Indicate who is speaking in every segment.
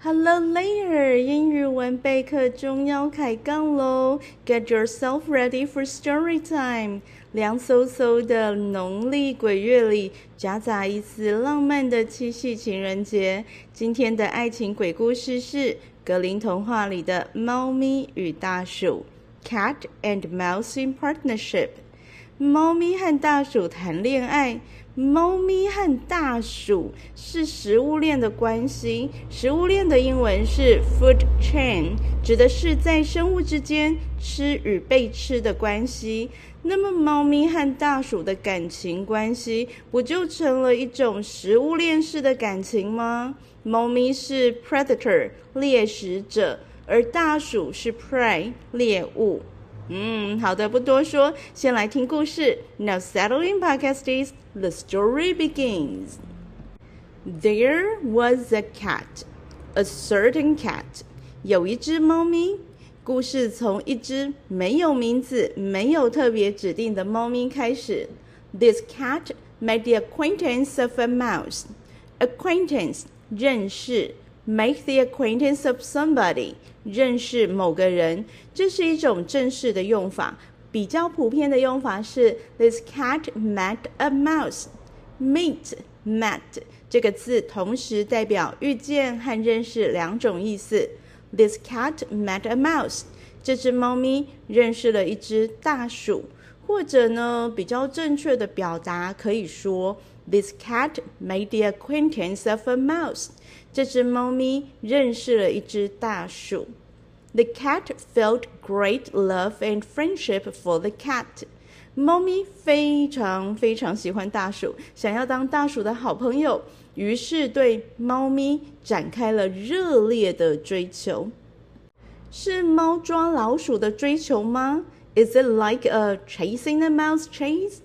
Speaker 1: Hello there，英语文备课中要开杠喽！Get yourself ready for story time。凉飕飕的农历鬼月里，夹杂一丝浪漫的七夕情人节。今天的爱情鬼故事是格林童话里的猫咪与大鼠，Cat and Mouse in Partnership。猫咪和大鼠谈恋爱。猫咪和大鼠是食物链的关系。食物链的英文是 food chain，指的是在生物之间吃与被吃的关系。那么，猫咪和大鼠的感情关系不就成了一种食物链式的感情吗？猫咪是 predator 猎食者，而大鼠是 prey 猎物。嗯，好的，不多说，先来听故事。Now settle in, podcasties. The story begins. There was a cat, a certain cat. 有一只猫咪。故事从一只没有名字、没有特别指定的猫咪开始。This cat made the acquaintance of a mouse. Acquaintance，认识。Make the acquaintance of somebody，认识某个人，这是一种正式的用法。 比较普遍的用法是：This cat met a mouse。Meet、met 这个字同时代表遇见和认识两种意思。This cat met a mouse。这只猫咪认识了一只大鼠，或者呢，比较正确的表达可以说：This cat made the acquaintance of a mouse。这只猫咪认识了一只大鼠。The cat felt great love and friendship for the cat。猫咪非常非常喜欢大鼠，想要当大鼠的好朋友，于是对猫咪展开了热烈的追求。是猫抓老鼠的追求吗？Is it like a chasing a mouse chase？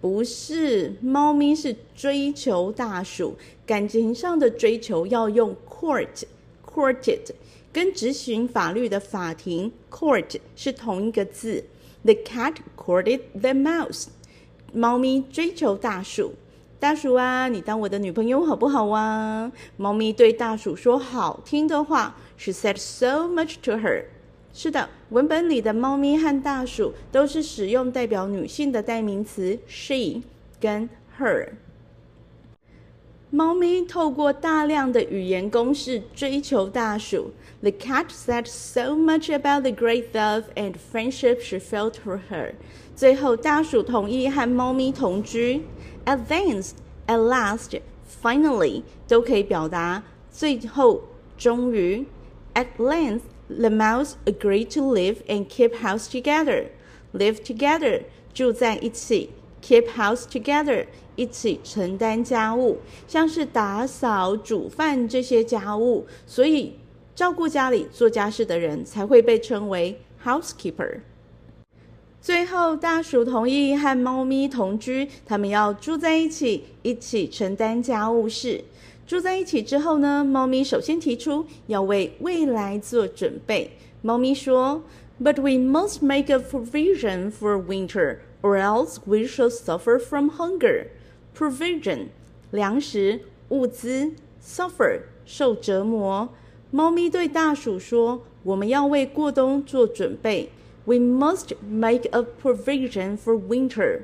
Speaker 1: 不是，猫咪是追求大鼠，感情上的追求要用 court，courted，跟执行法律的法庭 court 是同一个字。The cat courted the mouse。猫咪追求大鼠，大鼠啊，你当我的女朋友好不好啊？猫咪对大鼠说好听的话，She said so much to her。是的，文本里的猫咪和大鼠都是使用代表女性的代名词 she 跟 her。猫咪透过大量的语言攻势追求大鼠。The cat said so much about the great love and friendship she felt for her。最后，大鼠同意和猫咪同居。At length, at last, finally 都可以表达最后、终于。At length。The mouse agreed to live and keep house together. Live together，住在一起；keep house together， 一起承担家务，像是打扫、煮饭这些家务。所以，照顾家里、做家事的人才会被称为 housekeeper。最后，大鼠同意和猫咪同居，他们要住在一起，一起承担家务事。住在一起之后呢，猫咪首先提出要为未来做准备。猫咪说：“But we must make a provision for winter, or else we shall suffer from hunger.” Provision，粮食、物资；suffer，受折磨。猫咪对大鼠说：“我们要为过冬做准备。We must make a provision for winter，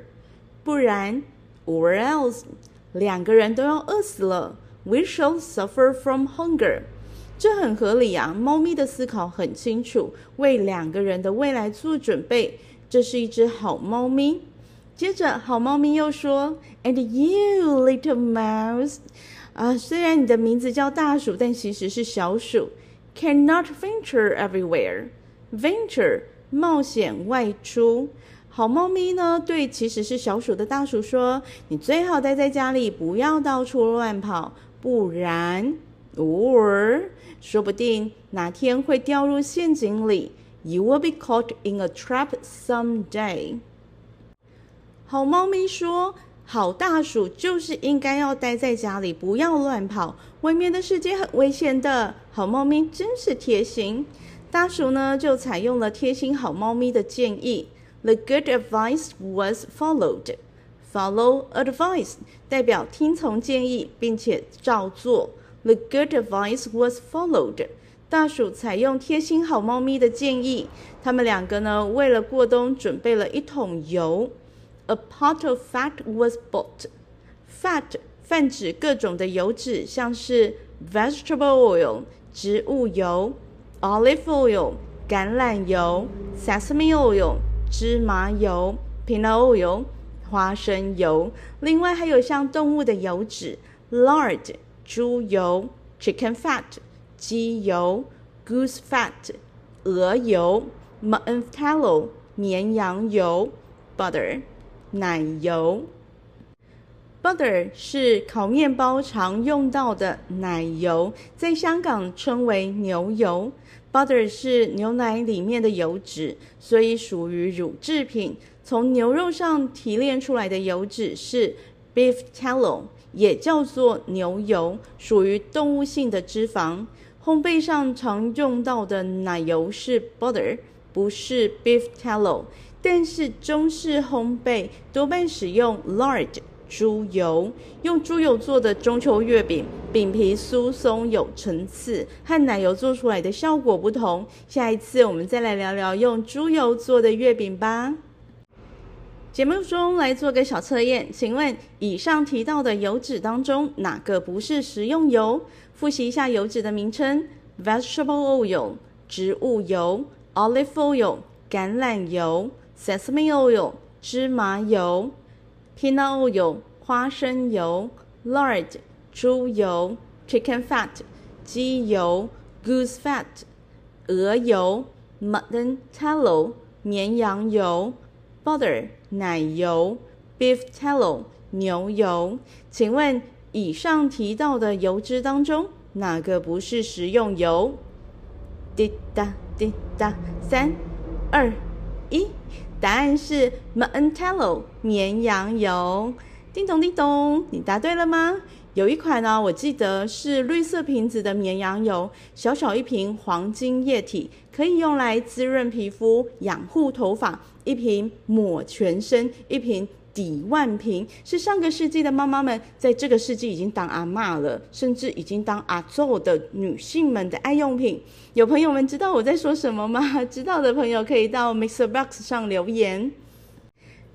Speaker 1: 不然，or else，两个人都要饿死了。” We shall suffer from hunger，这很合理啊。猫咪的思考很清楚，为两个人的未来做准备，这是一只好猫咪。接着，好猫咪又说：“And you, little mouse，啊，虽然你的名字叫大鼠，但其实是小鼠。Cannot venture everywhere。Venture，冒险外出。好猫咪呢，对其实是小鼠的大鼠说：你最好待在家里，不要到处乱跑。”不然，or 说不定哪天会掉入陷阱里。You will be caught in a trap someday。好猫咪说：“好大鼠就是应该要待在家里，不要乱跑。外面的世界很危险的。”好猫咪真是贴心。大鼠呢，就采用了贴心好猫咪的建议。The good advice was followed. Follow advice 代表听从建议，并且照做。The good advice was followed. 大鼠采用贴心好猫咪的建议，他们两个呢，为了过冬准备了一桶油。A pot of fat was bought. Fat 泛指各种的油脂，像是 vegetable oil 植物油、olive oil 橄榄油、sesame oil 芝麻油、peanut oil 花生油。另外还有像动物的油脂，lard 猪油、chicken fat。鸡油，goose fat，鹅油，mutton tallow，绵羊油，butter， 奶油。butter 是烤面包常用到的奶油，在香港称为牛油。butter 是牛奶里面的油脂，所以属于乳制品。从牛肉上提炼出来的油脂是 beef tallow，也叫做牛油，属于动物性的脂肪。烘焙上常用到的奶油是 butter，不是 beef tallow。但是中式烘焙多半使用 lard 猪油，用猪油做的中秋月饼，饼皮酥松有层次，和奶油做出来的效果不同。下一次我们再来聊聊用猪油做的月饼吧。节目中来做个小测验，请问以上提到的油脂当中，哪个不是食用油？复习一下油脂的名称：vegetable oil 植物油，olive oil 橄榄油，sesame oil 芝麻油，peanut oil 花生油，lard 猪油，chicken fat 鸡油，goose fat 鹅油，mutton tallow 绵羊油，butter 奶油，beef tallow 牛油。请问，以上提到的油脂当中，哪个不是食用油？滴答滴答，三、二、一，答案是 Mantello 绵羊油。叮咚叮咚，你答对了吗？有一款呢，我记得是绿色瓶子的绵羊油，小小一瓶黄金液体，可以用来滋润皮肤、养护头发，一瓶抹全身，一瓶。抵万瓶是上个世纪的妈妈们在这个世纪已经当阿嬷了，甚至已经当阿祖的女性们的爱用品。有朋友们知道我在说什么吗？知道的朋友可以到 MixerBox 上留言，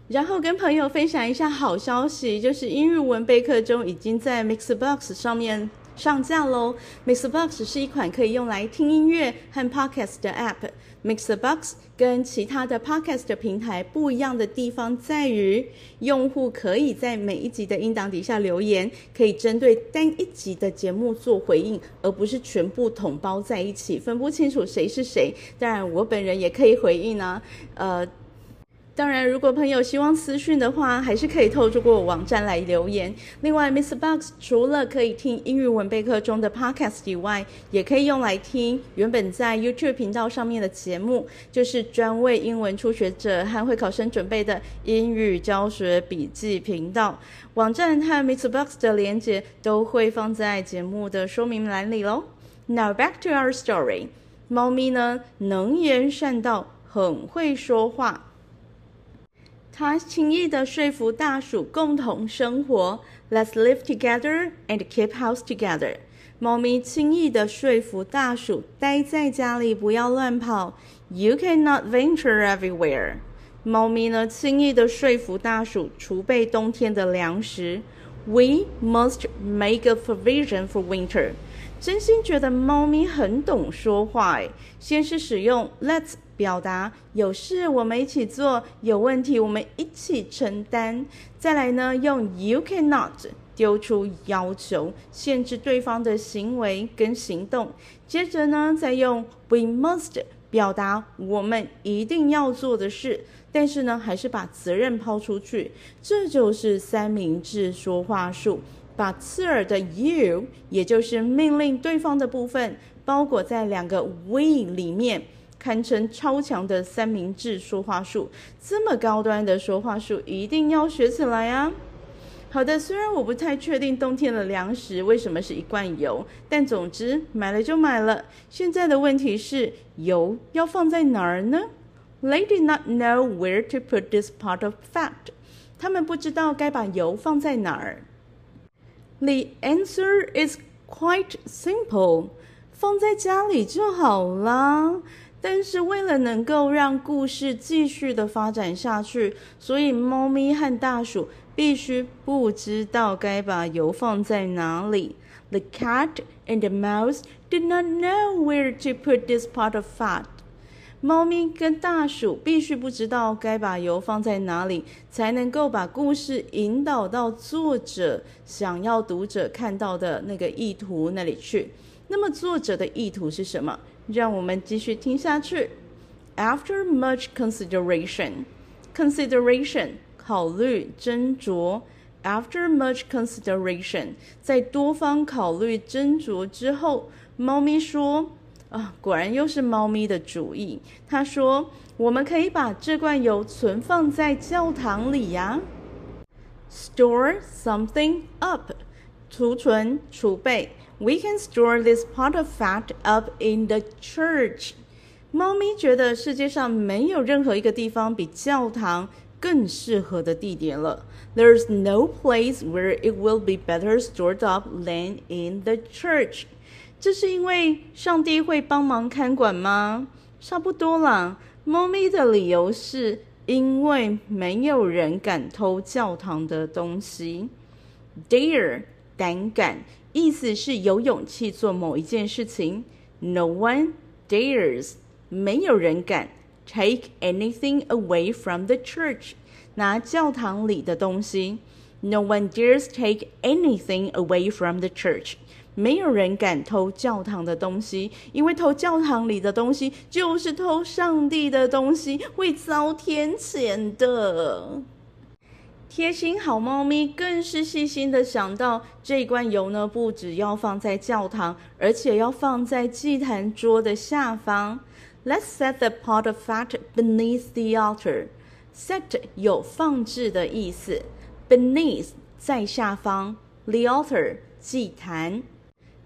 Speaker 1: 然后跟朋友分享一下好消息，就是英语文备课中已经在 Mixbox 上面上架喽。Mixbox 是一款可以用来听音乐和 Podcast 的 App。Mix the Box 跟其他的 Podcast 平台不一样的地方在于，用户可以在每一集的音档底下留言，可以针对单一集的节目做回应，而不是全部统包在一起，分不清楚谁是谁。当然，我本人也可以回应啊，呃。当然，如果朋友希望私讯的话，还是可以透过网站来留言。另外，MixerBox 除了可以听英语文备课中的 Podcast 以外，也可以用来听原本在 YouTube 频道上面的节目，就是专为英文初学者和会考生准备的英语教学笔记频道。网站和 MixerBox 的连接都会放在节目的说明栏里喽。Now back to our story。猫咪呢，能言善道，很会说话。他轻易地说服大鼠共同生活。Let's live together and keep house together。猫咪轻易地说服大鼠待在家里，不要乱跑。You cannot venture everywhere。猫咪呢，轻易地说服大鼠储备冬天的粮食。We must make a provision for winter。真心觉得猫咪很懂说话诶。先是使用 Let's。表达有事我们一起做，有问题我们一起承担。再来呢，用 you cannot 丢出要求，限制对方的行为跟行动。接着呢，再用 we must 表达我们一定要做的事，但是呢，还是把责任抛出去。这就是三明治说话术，把刺耳的 you，也就是命令对方的部分，包裹在两个 we 里面。堪称超强的三明治说话术，这么高端的说话术一定要学起来啊！好的，虽然我不太确定冬天的粮食为什么是一罐油，但总之买了就买了。现在的问题是，油要放在哪儿呢？They did not know where to put this part of fat。他们不知道该把油放在哪儿。The answer is quite simple，放在家里就好啦。但是为了能够让故事继续的发展下去，所以猫咪和大鼠必须不知道该把油放在哪里。The cat and the mouse did not know where to put this pot of fat. 猫咪跟大鼠必须不知道该把油放在哪里，才能够把故事引导到作者想要读者看到的那个意图那里去。那么作者的意图是什么？让我们继续听下去。After much consideration, consideration 考虑斟酌。After much consideration，在多方考虑斟酌之后，猫咪说。啊，果然又是猫咪的主意。他说：“我们可以把这罐油存放在教堂里呀。” Store something up，储存储备。We can store this pot of fat up in the church。猫咪觉得世界上没有任何一个地方比教堂更适合的地点了。There's no place where it will be better stored up than in the church。这是因为上帝会帮忙看管吗？差不多啦。猫咪的理由是因为没有人敢偷教堂的东西。Dare，胆敢，意思是有勇气做某一件事情。No one dares，没有人敢 take anything away from the church，拿教堂里的东西。No one dares take anything away from the church。没有人敢偷教堂的东西，因为偷教堂里的东西就是偷上帝的东西，会遭天谴的。贴心好猫咪更是细心的想到，这罐油呢，不只要放在教堂，而且要放在祭坛桌的下方。Let's set the pot of fat beneath the altar. Set 有放置的意思，beneath 在下方，the altar 祭坛。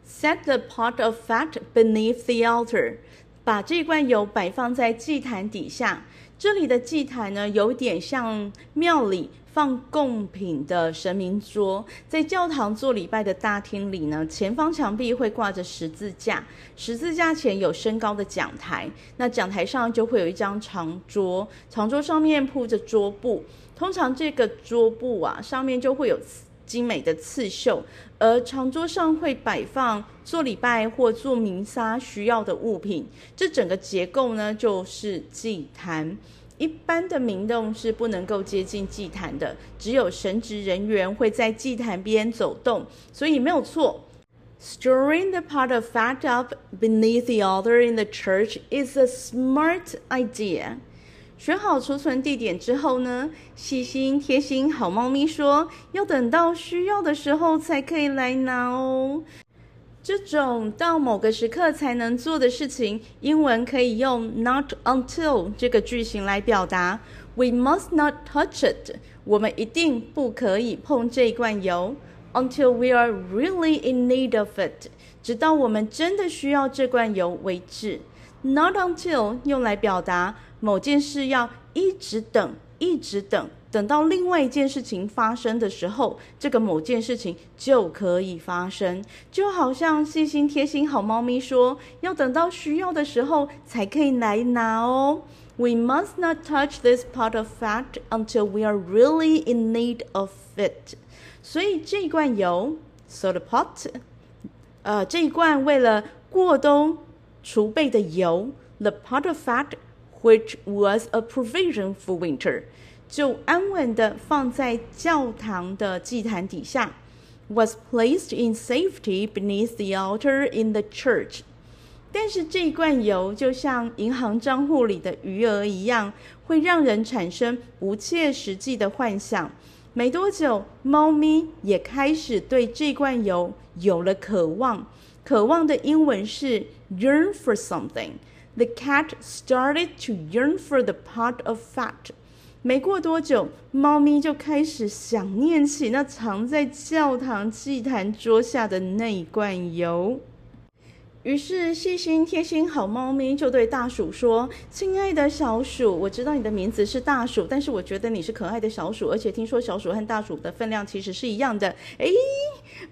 Speaker 1: Set the pot of fat beneath the altar，把这罐油摆放在祭坛底下。这里的祭坛呢，有点像庙里放贡品的神明桌。在教堂做礼拜的大厅里呢，前方墙壁会挂着十字架，十字架前有升高的讲台。那讲台上就会有一张长桌，长桌上面铺着桌布。通常这个桌布啊，上面就会有。精美的刺绣，而长桌上会摆放做礼拜或做弥撒需要的物品。这整个结构呢，就是祭坛。一般的民众是不能够接近祭坛的，只有神职人员会在祭坛边走动。所以没有错，Storing the pot of fat up beneath the altar in the church is a smart idea. 选好储存地点之后呢，细心贴心好猫咪说，要等到需要的时候才可以来拿哦。这种到某个时刻才能做的事情，英文可以用 not until 这个句型来表达。We must not touch it。我们一定不可以碰这罐油。Until we are really in need of it。直到我们真的需要这罐油为止。Not until 用来表达。某件事要一直等，一直等，等到另外一件事情发生的时候，这个某件事情就可以发生。就好像细心贴心好猫咪说，要等到需要的时候才可以来拿哦。We must not touch this part of fat until we are really in need of it。所以这一罐油，so the pot，呃，这一罐为了过冬储备的油，the pot of fat。Which was a provision for winter，就安稳地放在教堂的祭坛底下。Was placed in safety beneath the altar in the church。但是这一罐油就像银行账户里的余额一样，会让人产生不切实际的幻想。没多久，猫咪也开始对这罐油有了渴望。渴望的英文是 yearn for something。The cat started to yearn for the pot of fat。没过多久，猫咪就开始想念起那藏在教堂祭坛桌下的那一罐油。于是，细心贴心好猫咪就对大鼠说：“亲爱的小鼠，我知道你的名字是大鼠，但是我觉得你是可爱的小鼠，而且听说小鼠和大鼠的分量其实是一样的。诶，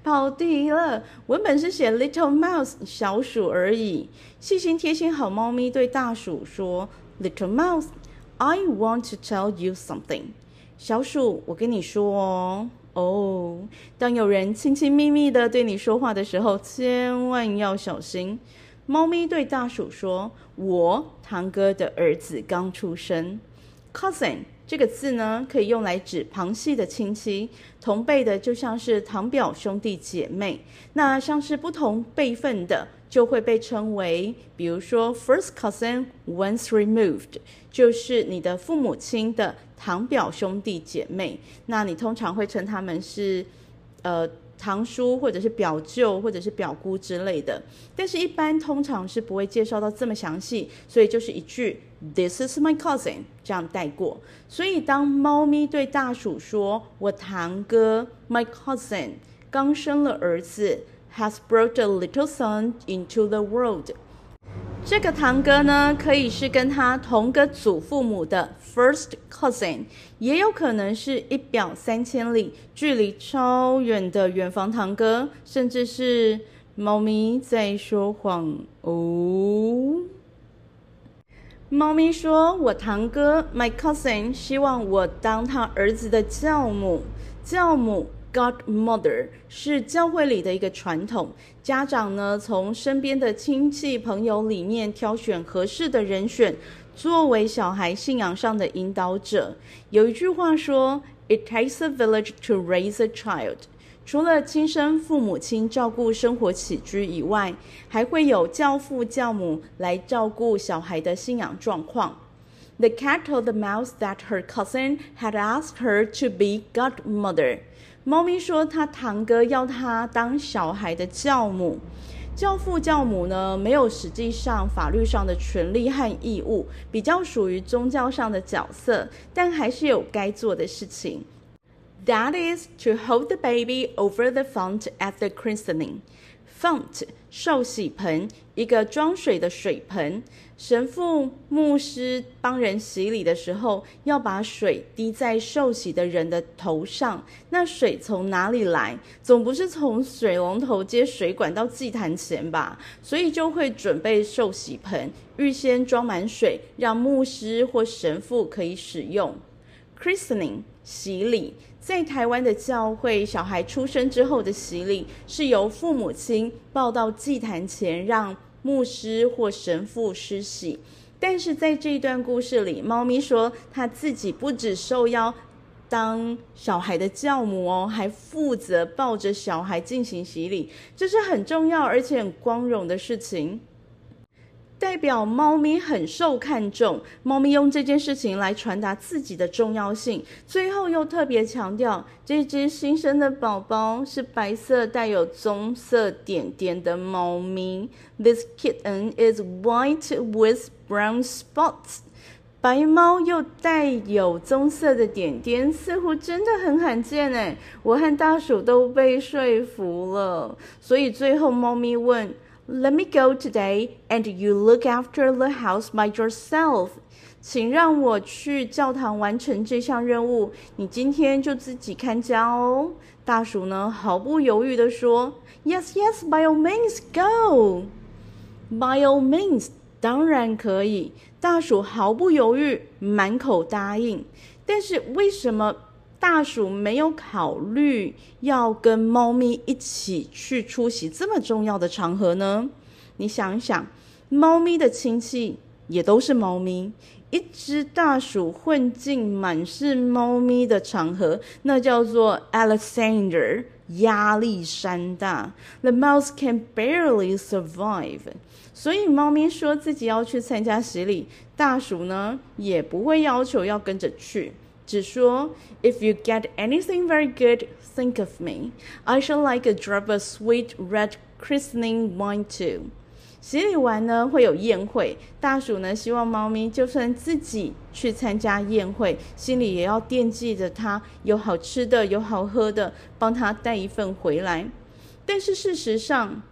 Speaker 1: 跑题了。文本是写 little mouse 小鼠而已。细心贴心好猫咪对大鼠说：“Little mouse, I want to tell you something。”小鼠，我跟你说哦，哦，当有人亲亲密密的对你说话的时候，千万要小心。猫咪对大鼠说：“我堂哥的儿子刚出生。” cousin 这个字呢，可以用来指旁系的亲戚，同辈的就像是堂表兄弟姐妹。那像是不同辈分的，就会被称为，比如说 first cousin once removed，就是你的父母亲的堂表兄弟姐妹。那你通常会称他们是，呃，堂叔或者是表舅或者是表姑之类的。但是，一般通常是不会介绍到这么详细，所以就是一句 This is my cousin，这样带过。所以，当猫咪对大鼠说：“我堂哥，my cousin，刚生了儿子。” Has brought a little son into the world。这个堂哥呢，可以是跟他同个祖父母的 first cousin，也有可能是一表三千里，距离超远的远房堂哥，甚至是猫咪在说谎哦。猫咪说：“我堂哥，my cousin，希望我当他儿子的教母，教母。” Godmother 是教会里的一个传统，家长呢，从身边的亲戚朋友里面挑选合适的人选，作为小孩信仰上的引导者。有一句话说：“It takes a village to raise a child。”除了亲生父母亲照顾生活起居以外，还会有教父教母来照顾小孩的信仰状况。The cat told the mouse that her cousin had asked her to be godmother. 猫咪说：“他堂哥要他当小孩的教母，教父教母呢，没有实际上法律上的权利和义务，比较属于宗教上的角色，但还是有该做的事情。That is to hold the baby over the font at the christening. Font 受洗盆，一个装水的水盆。神父、牧师帮人洗礼的时候，要把水滴在受洗的人的头上。那水从哪里来？总不是从水龙头接水管到祭坛前吧？所以就会准备受洗盆，预先装满水，让牧师或神父可以使用。Christening 洗礼。在台湾的教会，小孩出生之后的洗礼是由父母亲抱到祭坛前，让牧师或神父施洗。但是在这一段故事里，猫咪说他自己不只受邀当小孩的教母哦，还负责抱着小孩进行洗礼，这是很重要而且很光荣的事情。代表猫咪很受看重，猫咪用这件事情来传达自己的重要性。最后又特别强调，这只新生的宝宝是白色带有棕色点点的猫咪。This kitten is white with brown spots。白猫又带有棕色的点点，似乎真的很罕见诶。我和大鼠都被说服了，所以最后猫咪问。Let me go today, and you look after the house by yourself. 请让我去教堂完成这项任务，你今天就自己看家哦。大鼠呢，毫不犹豫地说：“Yes, yes, by all means, go. By all means，当然可以。”大鼠毫不犹豫，满口答应。但是为什么？大鼠没有考虑要跟猫咪一起去出席这么重要的场合呢？你想一想，猫咪的亲戚也都是猫咪，一只大鼠混进满是猫咪的场合，那叫做 Alexander，压力山大。The mouse can barely survive。所以猫咪说自己要去参加洗礼，大鼠呢也不会要求要跟着去。只说，If you get anything very good, think of me. I shall like a drop of sweet red christening wine too. 洗礼完呢，会有宴会。大鼠呢，希望猫咪就算自己去参加宴会，心里也要惦记着它，有好吃的，有好喝的，帮它带一份回来。但是事实上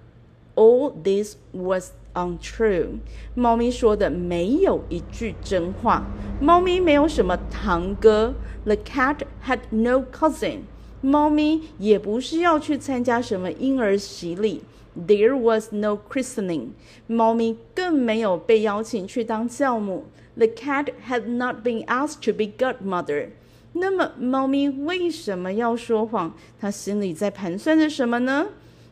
Speaker 1: ，all this was untrue，猫咪说的没有一句真话。猫咪没有什么堂哥，The cat had no cousin。猫咪也不是要去参加什么婴儿洗礼。There was no christening。猫咪更没有被邀请去当教母。The cat had not been asked to be godmother。那么，猫咪为什么要说谎？它心里在盘算着什么呢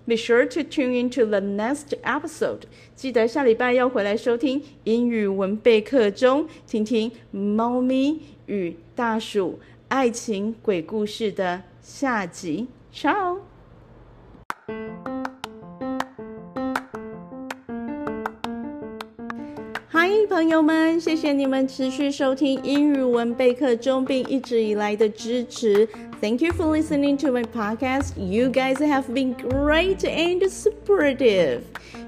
Speaker 1: ？Be sure to tune into the next episode。记得下礼拜要回来收听英语文备课中，听听猫咪与大鼠爱情鬼故事的下集。Ciao。嗨，朋友们，谢谢你们持续收听英语文备课中并一直以来的支持。Thank you for listening to my podcast. You guys have been great and supportive.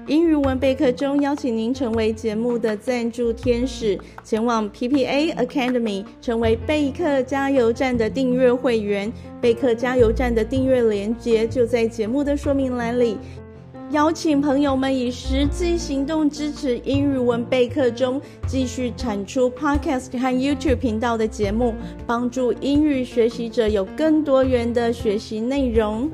Speaker 1: 英语文备课中邀请您成为节目的赞助天使，前往 PPA Academy 成为备课加油站的订阅会员。备课加油站的订阅链接就在节目的说明栏里。邀请朋友们以实际行动支持英语文备课中继续产出 Podcast 和 YouTube 频道的节目，帮助英语学习者有更多元的学习内容。